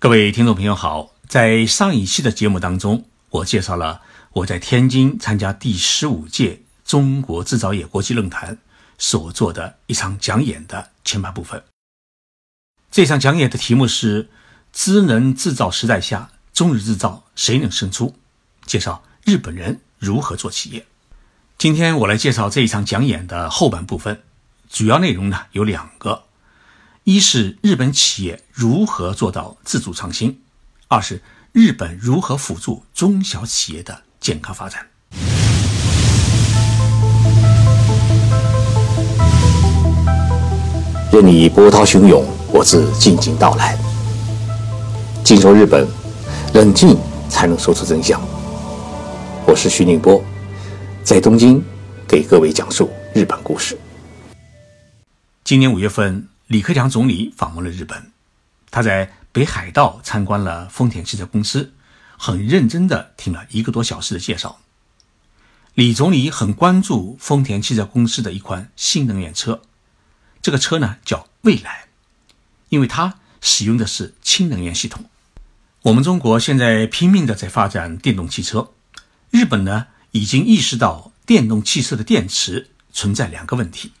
各位听众朋友好，在上一期的节目当中，我介绍了我在天津参加第十五届中国制造业国际论坛所做的一场讲演的前半部分。这场讲演的题目是“智能制造时代下，中日制造谁能胜出？”介绍日本人如何做企业。今天我来介绍这一场讲演的后半部分，主要内容呢有两个。一是日本企业如何做到自主创新，二是日本如何辅助中小企业的健康发展。任你波涛汹涌，我自静静到来。静说日本，冷静才能说出真相。我是徐宁波，在东京给各位讲述日本故事。今年五月份。李克强总理访问了日本，他在北海道参观了丰田汽车公司，很认真地听了一个多小时的介绍。李总理很关注丰田汽车公司的一款新能源车，这个车呢叫蔚来，因为它使用的是氢能源系统。我们中国现在拼命地在发展电动汽车，日本呢已经意识到电动汽车的电池存在两个问题，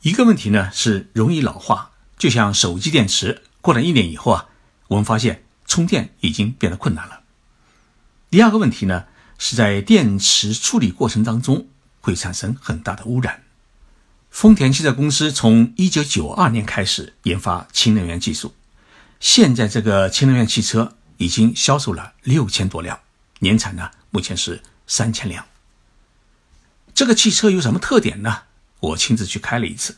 一个问题呢是容易老化。就像手机电池过了一年以后啊，我们发现充电已经变得困难了。第二个问题呢，是在电池处理过程当中会产生很大的污染。丰田汽车公司从一九九二年开始研发氢能源技术，现在这个氢能源汽车已经销售了六千多辆，年产呢目前是三千辆。这个汽车有什么特点呢？我亲自去开了一次，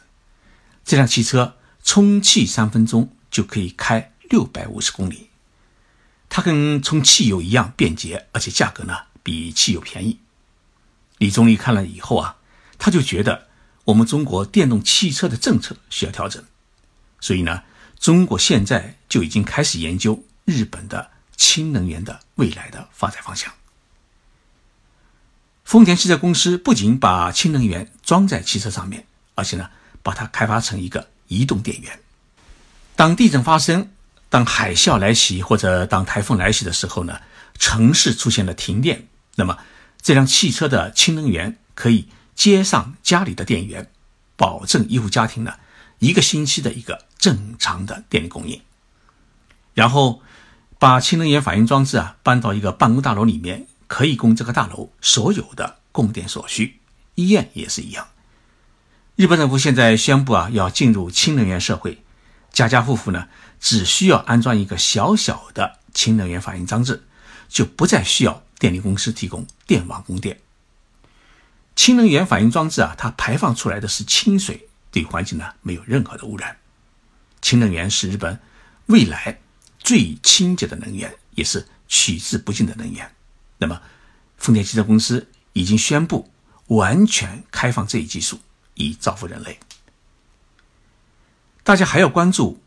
这辆汽车。充气三分钟就可以开六百五十公里，它跟充汽油一样便捷，而且价格呢比汽油便宜。李总理看了以后啊，他就觉得我们中国电动汽车的政策需要调整，所以呢，中国现在就已经开始研究日本的氢能源的未来的发展方向。丰田汽车公司不仅把氢能源装在汽车上面，而且呢，把它开发成一个。移动电源，当地震发生、当海啸来袭或者当台风来袭的时候呢，城市出现了停电，那么这辆汽车的氢能源可以接上家里的电源，保证一户家庭呢一个星期的一个正常的电力供应。然后把氢能源反应装置啊搬到一个办公大楼里面，可以供这个大楼所有的供电所需。医院也是一样。日本政府现在宣布啊，要进入氢能源社会，家家户户呢只需要安装一个小小的氢能源反应装置，就不再需要电力公司提供电网供电。氢能源反应装置啊，它排放出来的是清水，对环境呢没有任何的污染。氢能源是日本未来最清洁的能源，也是取之不尽的能源。那么，丰田汽车公司已经宣布完全开放这一技术。以造福人类。大家还要关注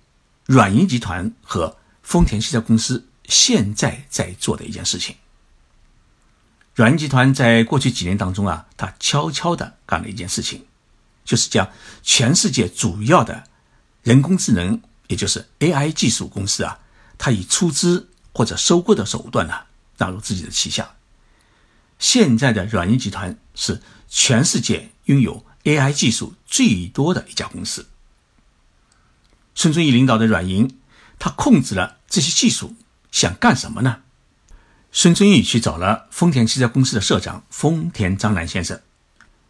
软银集团和丰田汽车公司现在在做的一件事情。软银集团在过去几年当中啊，他悄悄的干了一件事情，就是将全世界主要的人工智能，也就是 AI 技术公司啊，他以出资或者收购的手段呢，纳入自己的旗下。现在的软银集团是全世界拥有。AI 技术最多的一家公司，孙正义领导的软银，他控制了这些技术，想干什么呢？孙正义去找了丰田汽车公司的社长丰田章男先生。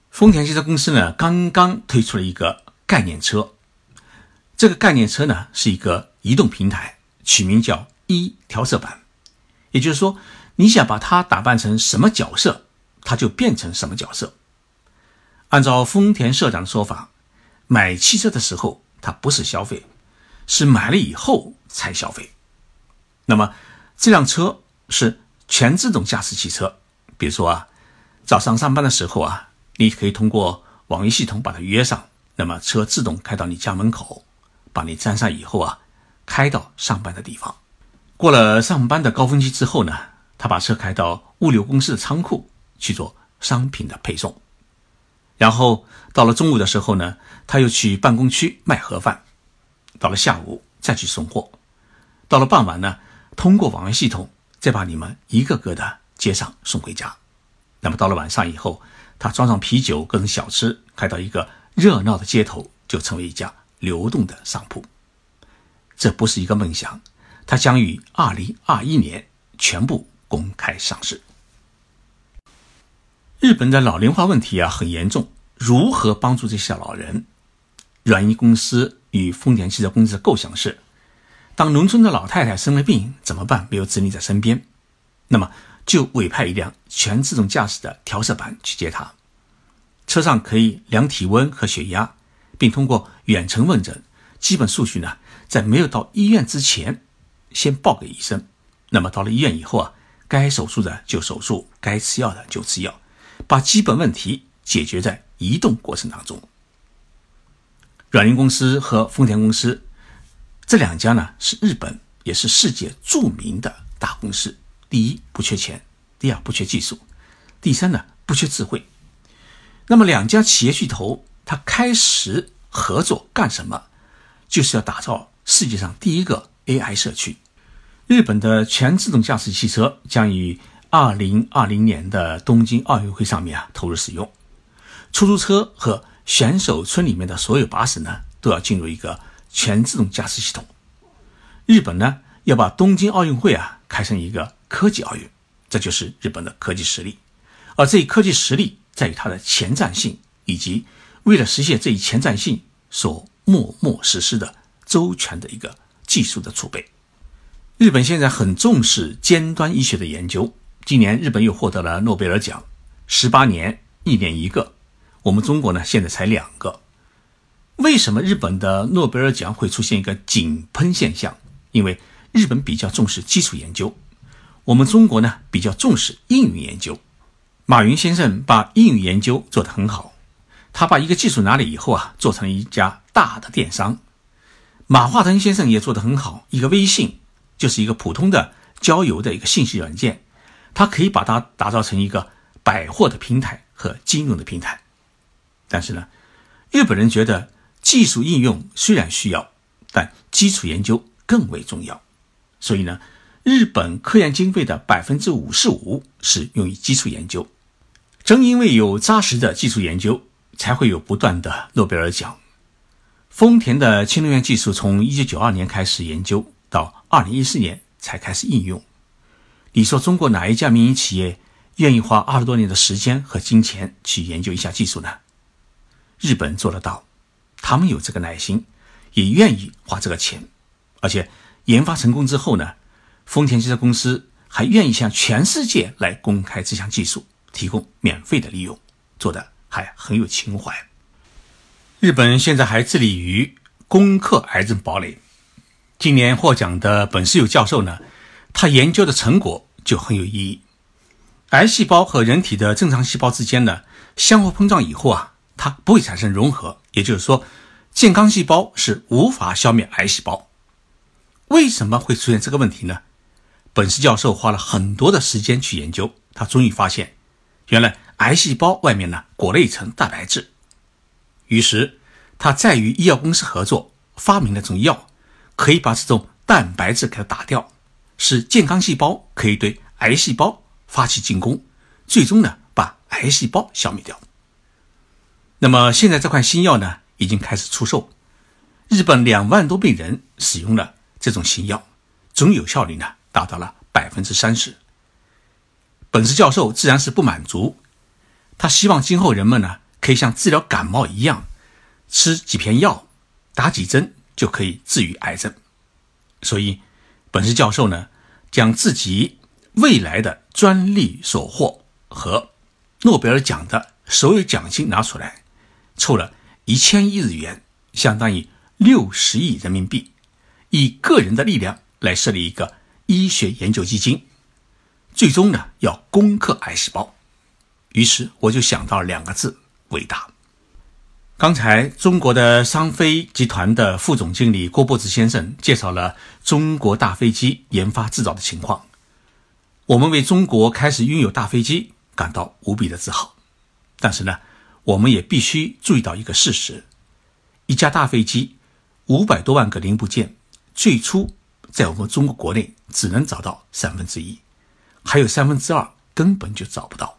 丰田汽车公司呢，刚刚推出了一个概念车，这个概念车呢是一个移动平台，取名叫一调色板，也就是说，你想把它打扮成什么角色，它就变成什么角色。按照丰田社长的说法，买汽车的时候它不是消费，是买了以后才消费。那么这辆车是全自动驾驶汽车，比如说啊，早上上班的时候啊，你可以通过网约系统把它约上，那么车自动开到你家门口，把你粘上以后啊，开到上班的地方。过了上班的高峰期之后呢，他把车开到物流公司的仓库去做商品的配送。然后到了中午的时候呢，他又去办公区卖盒饭；到了下午再去送货；到了傍晚呢，通过网约系统再把你们一个个的接上送回家。那么到了晚上以后，他装上啤酒、各种小吃，开到一个热闹的街头，就成为一家流动的商铺。这不是一个梦想，它将于二零二一年全部公开上市。日本的老龄化问题啊很严重，如何帮助这些老人？软银公司与丰田汽车公司的构想是：当农村的老太太生了病怎么办？没有子女在身边，那么就委派一辆全自动驾驶的调色板去接她。车上可以量体温和血压，并通过远程问诊，基本数据呢，在没有到医院之前，先报给医生。那么到了医院以后啊，该手术的就手术，该吃药的就吃药，把基本问题解决在移动过程当中。软银公司和丰田公司这两家呢，是日本也是世界著名的大公司。第一，不缺钱；第二，不缺技术；第三呢，不缺智慧。那么两家企业巨头，它开始合作干什么？就是要打造世界上第一个 AI 社区。日本的全自动驾驶汽车将于二零二零年的东京奥运会上面啊投入使用。出租车和选手村里面的所有巴士呢，都要进入一个全自动驾驶系统。日本呢，要把东京奥运会啊开成一个科技奥运，这就是日本的科技实力。而这一科技实力在于它的前瞻性，以及为了实现这一前瞻性所默默实施的周全的一个技术的储备。日本现在很重视尖端医学的研究，今年日本又获得了诺贝尔奖，十八年一年一个。我们中国呢，现在才两个。为什么日本的诺贝尔奖会出现一个井喷现象？因为日本比较重视基础研究，我们中国呢比较重视应用研究。马云先生把应用研究做得很好，他把一个技术拿了以后啊，做成了一家大的电商。马化腾先生也做得很好，一个微信就是一个普通的交友的一个信息软件，他可以把它打造成一个百货的平台和金融的平台。但是呢，日本人觉得技术应用虽然需要，但基础研究更为重要。所以呢，日本科研经费的百分之五十五是用于基础研究。正因为有扎实的技术研究，才会有不断的诺贝尔奖。丰田的氢能源技术从一九九二年开始研究，到二零一四年才开始应用。你说中国哪一家民营企业愿意花二十多年的时间和金钱去研究一下技术呢？日本做得到，他们有这个耐心，也愿意花这个钱，而且研发成功之后呢，丰田汽车公司还愿意向全世界来公开这项技术，提供免费的利用，做的还很有情怀。日本现在还致力于攻克癌症堡垒。今年获奖的本世友教授呢，他研究的成果就很有意义。癌细胞和人体的正常细胞之间呢，相互碰撞以后啊。它不会产生融合，也就是说，健康细胞是无法消灭癌细胞。为什么会出现这个问题呢？本斯教授花了很多的时间去研究，他终于发现，原来癌细胞外面呢裹了一层蛋白质。于是，他再与医药公司合作，发明了种药，可以把这种蛋白质给它打掉，使健康细胞可以对癌细胞发起进攻，最终呢把癌细胞消灭掉。那么现在这款新药呢，已经开始出售，日本两万多病人使用了这种新药，总有效率呢达到了百分之三十。本次教授自然是不满足，他希望今后人们呢可以像治疗感冒一样，吃几片药，打几针就可以治愈癌症。所以，本次教授呢将自己未来的专利所获和诺贝尔奖的所有奖金拿出来。凑了一千亿日元，相当于六十亿人民币，以个人的力量来设立一个医学研究基金，最终呢要攻克癌细胞。于是我就想到两个字：伟大。刚才中国的商飞集团的副总经理郭伯子先生介绍了中国大飞机研发制造的情况，我们为中国开始拥有大飞机感到无比的自豪。但是呢？我们也必须注意到一个事实：一架大飞机五百多万个零部件，最初在我们中国国内只能找到三分之一，还有三分之二根本就找不到。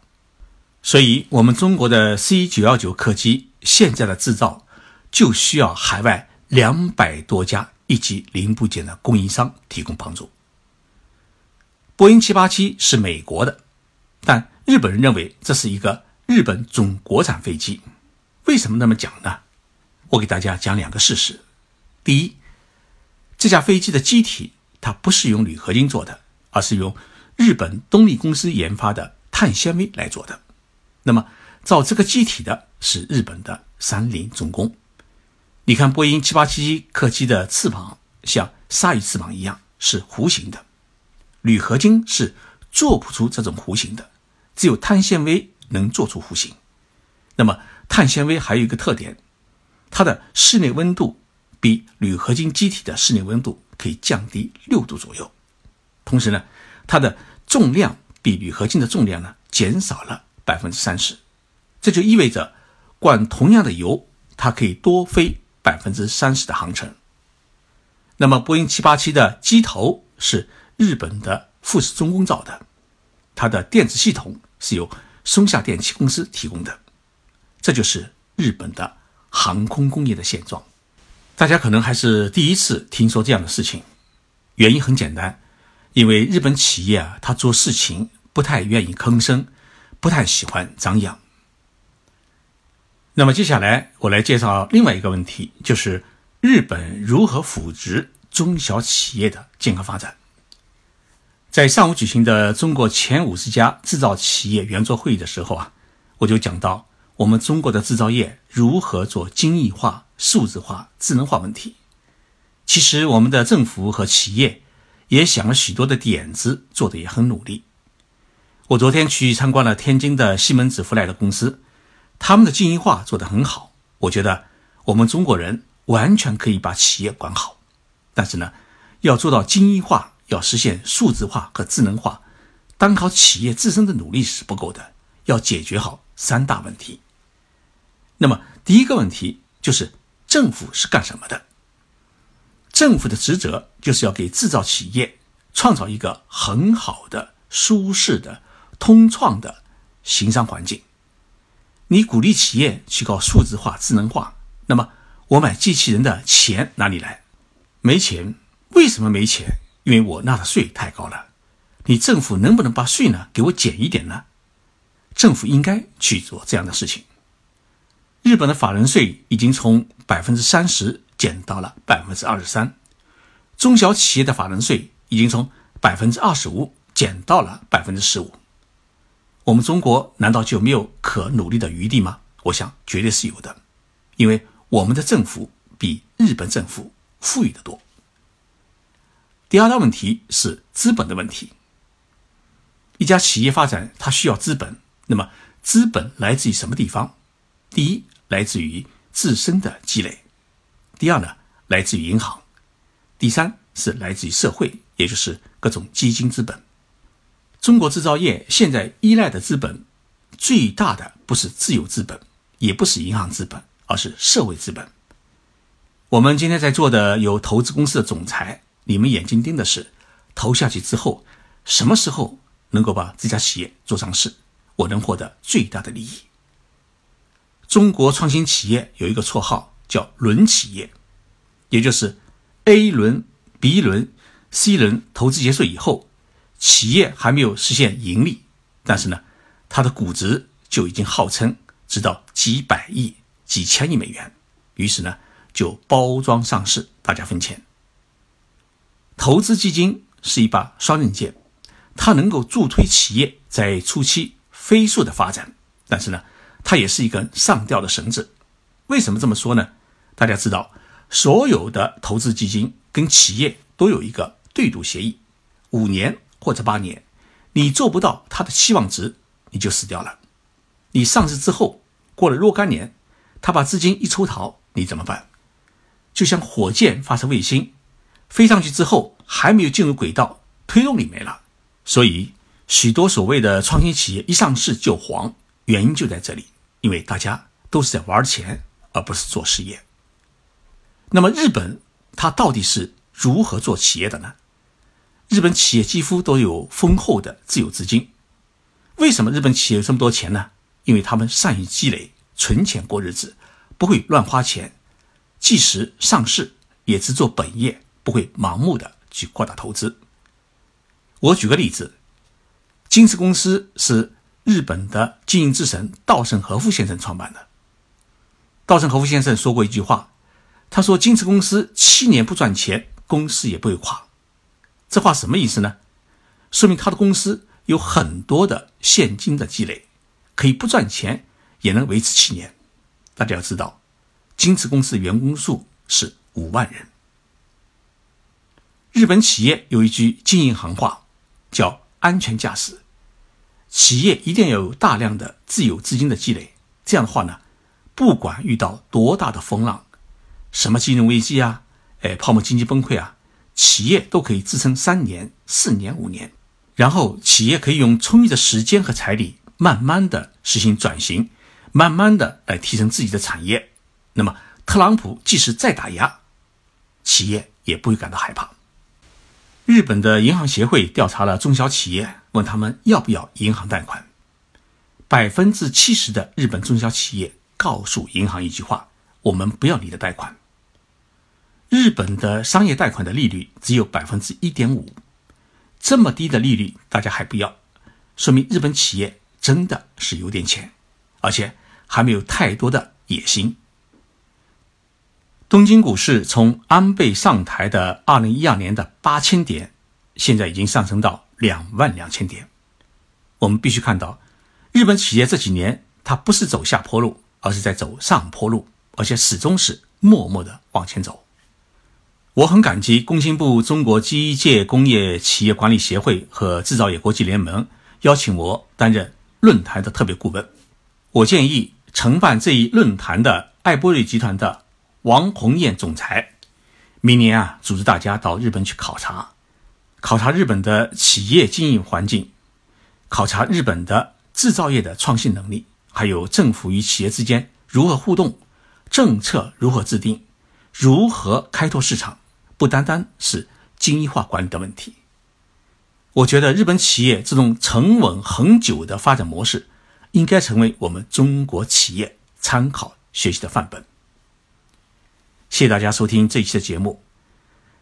所以，我们中国的 C 九幺九客机现在的制造就需要海外两百多家一级零部件的供应商提供帮助。波音七八七是美国的，但日本人认为这是一个日本总国产飞机。为什么那么讲呢？我给大家讲两个事实。第一，这架飞机的机体它不是用铝合金做的，而是用日本东丽公司研发的碳纤维来做的。那么造这个机体的是日本的三菱重工。你看波音七八七客机的翅膀像鲨鱼翅膀一样是弧形的。铝合金是做不出这种弧形的，只有碳纤维能做出弧形。那么碳纤维还有一个特点，它的室内温度比铝合金机体的室内温度可以降低六度左右。同时呢，它的重量比铝合金的重量呢减少了百分之三十，这就意味着灌同样的油，它可以多飞百分之三十的航程。那么波音七八七的机头是。日本的富士重工造的，它的电子系统是由松下电器公司提供的，这就是日本的航空工业的现状。大家可能还是第一次听说这样的事情，原因很简单，因为日本企业啊，他做事情不太愿意吭声，不太喜欢张扬。那么接下来我来介绍另外一个问题，就是日本如何扶植中小企业的健康发展。在上午举行的中国前五十家制造企业圆桌会议的时候啊，我就讲到我们中国的制造业如何做精益化、数字化、智能化问题。其实我们的政府和企业也想了许多的点子，做的也很努力。我昨天去参观了天津的西门子福来的公司，他们的精益化做得很好。我觉得我们中国人完全可以把企业管好，但是呢，要做到精益化。要实现数字化和智能化，单靠企业自身的努力是不够的，要解决好三大问题。那么，第一个问题就是政府是干什么的？政府的职责就是要给制造企业创造一个很好的、舒适的、通创的营商环境。你鼓励企业去搞数字化、智能化，那么我买机器人的钱哪里来？没钱，为什么没钱？因为我纳的税太高了，你政府能不能把税呢给我减一点呢？政府应该去做这样的事情。日本的法人税已经从百分之三十减到了百分之二十三，中小企业的法人税已经从百分之二十五减到了百分之十五。我们中国难道就没有可努力的余地吗？我想绝对是有的，因为我们的政府比日本政府富裕的多。第二大问题是资本的问题。一家企业发展，它需要资本。那么，资本来自于什么地方？第一，来自于自身的积累；第二呢，来自于银行；第三是来自于社会，也就是各种基金资本。中国制造业现在依赖的资本最大的不是自有资本，也不是银行资本，而是社会资本。我们今天在座的有投资公司的总裁。你们眼睛盯的是投下去之后，什么时候能够把这家企业做上市，我能获得最大的利益。中国创新企业有一个绰号叫“轮企业”，也就是 A 轮、B 轮、C 轮投资结束以后，企业还没有实现盈利，但是呢，它的估值就已经号称直到几百亿、几千亿美元，于是呢，就包装上市，大家分钱。投资基金是一把双刃剑，它能够助推企业在初期飞速的发展，但是呢，它也是一根上吊的绳子。为什么这么说呢？大家知道，所有的投资基金跟企业都有一个对赌协议，五年或者八年，你做不到它的期望值，你就死掉了。你上市之后过了若干年，他把资金一抽逃，你怎么办？就像火箭发射卫星。飞上去之后还没有进入轨道，推动力没了，所以许多所谓的创新企业一上市就黄，原因就在这里，因为大家都是在玩钱，而不是做事业。那么日本它到底是如何做企业的呢？日本企业几乎都有丰厚的自有资金。为什么日本企业有这么多钱呢？因为他们善于积累、存钱过日子，不会乱花钱，即使上市也只做本业，不会盲目的去扩大投资。我举个例子，金瓷公司是日本的经营之神稻盛和夫先生创办的。稻盛和夫先生说过一句话，他说：“金瓷公司七年不赚钱，公司也不会垮。”这话什么意思呢？说明他的公司有很多的现金的积累，可以不赚钱也能维持七年。大家要知道，金瓷公司员工数是五万人。日本企业有一句经营行话，叫“安全驾驶”。企业一定要有大量的自有资金的积累，这样的话呢，不管遇到多大的风浪，什么金融危机啊，哎，泡沫经济崩溃啊。企业都可以支撑三年、四年、五年，然后企业可以用充裕的时间和财力，慢慢的实行转型，慢慢的来提升自己的产业。那么，特朗普即使再打压，企业也不会感到害怕。日本的银行协会调查了中小企业，问他们要不要银行贷款，百分之七十的日本中小企业告诉银行一句话：我们不要你的贷款。日本的商业贷款的利率只有百分之一点五，这么低的利率大家还不要，说明日本企业真的是有点钱，而且还没有太多的野心。东京股市从安倍上台的二零一二年的八千点，现在已经上升到两万两千点。我们必须看到，日本企业这几年它不是走下坡路，而是在走上坡路，而且始终是默默的往前走。我很感激工信部中国机械工业企业管理协会和制造业国际联盟邀请我担任论坛的特别顾问。我建议承办这一论坛的艾波瑞集团的王红艳总裁，明年啊组织大家到日本去考察，考察日本的企业经营环境，考察日本的制造业的创新能力，还有政府与企业之间如何互动，政策如何制定，如何开拓市场。不单单是精益化管理的问题，我觉得日本企业这种沉稳恒久的发展模式，应该成为我们中国企业参考学习的范本。谢谢大家收听这一期的节目。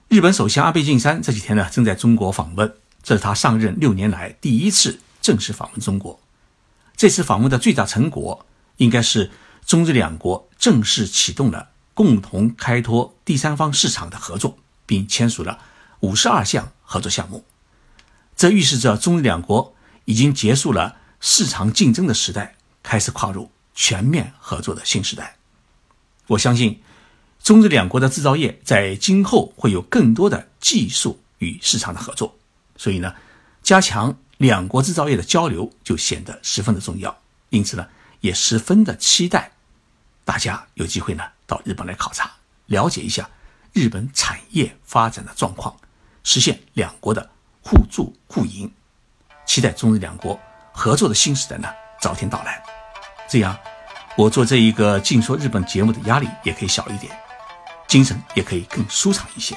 日本首相安倍晋三这几天呢正在中国访问，这是他上任六年来第一次正式访问中国。这次访问的最大成果，应该是中日两国正式启动了共同开拓第三方市场的合作。并签署了五十二项合作项目，这预示着中日两国已经结束了市场竞争的时代，开始跨入全面合作的新时代。我相信，中日两国的制造业在今后会有更多的技术与市场的合作，所以呢，加强两国制造业的交流就显得十分的重要。因此呢，也十分的期待大家有机会呢到日本来考察，了解一下。日本产业发展的状况，实现两国的互助互赢，期待中日两国合作的新时代呢早天到来。这样，我做这一个净说日本节目的压力也可以小一点，精神也可以更舒畅一些。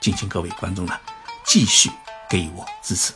敬请各位观众呢继续给予我支持。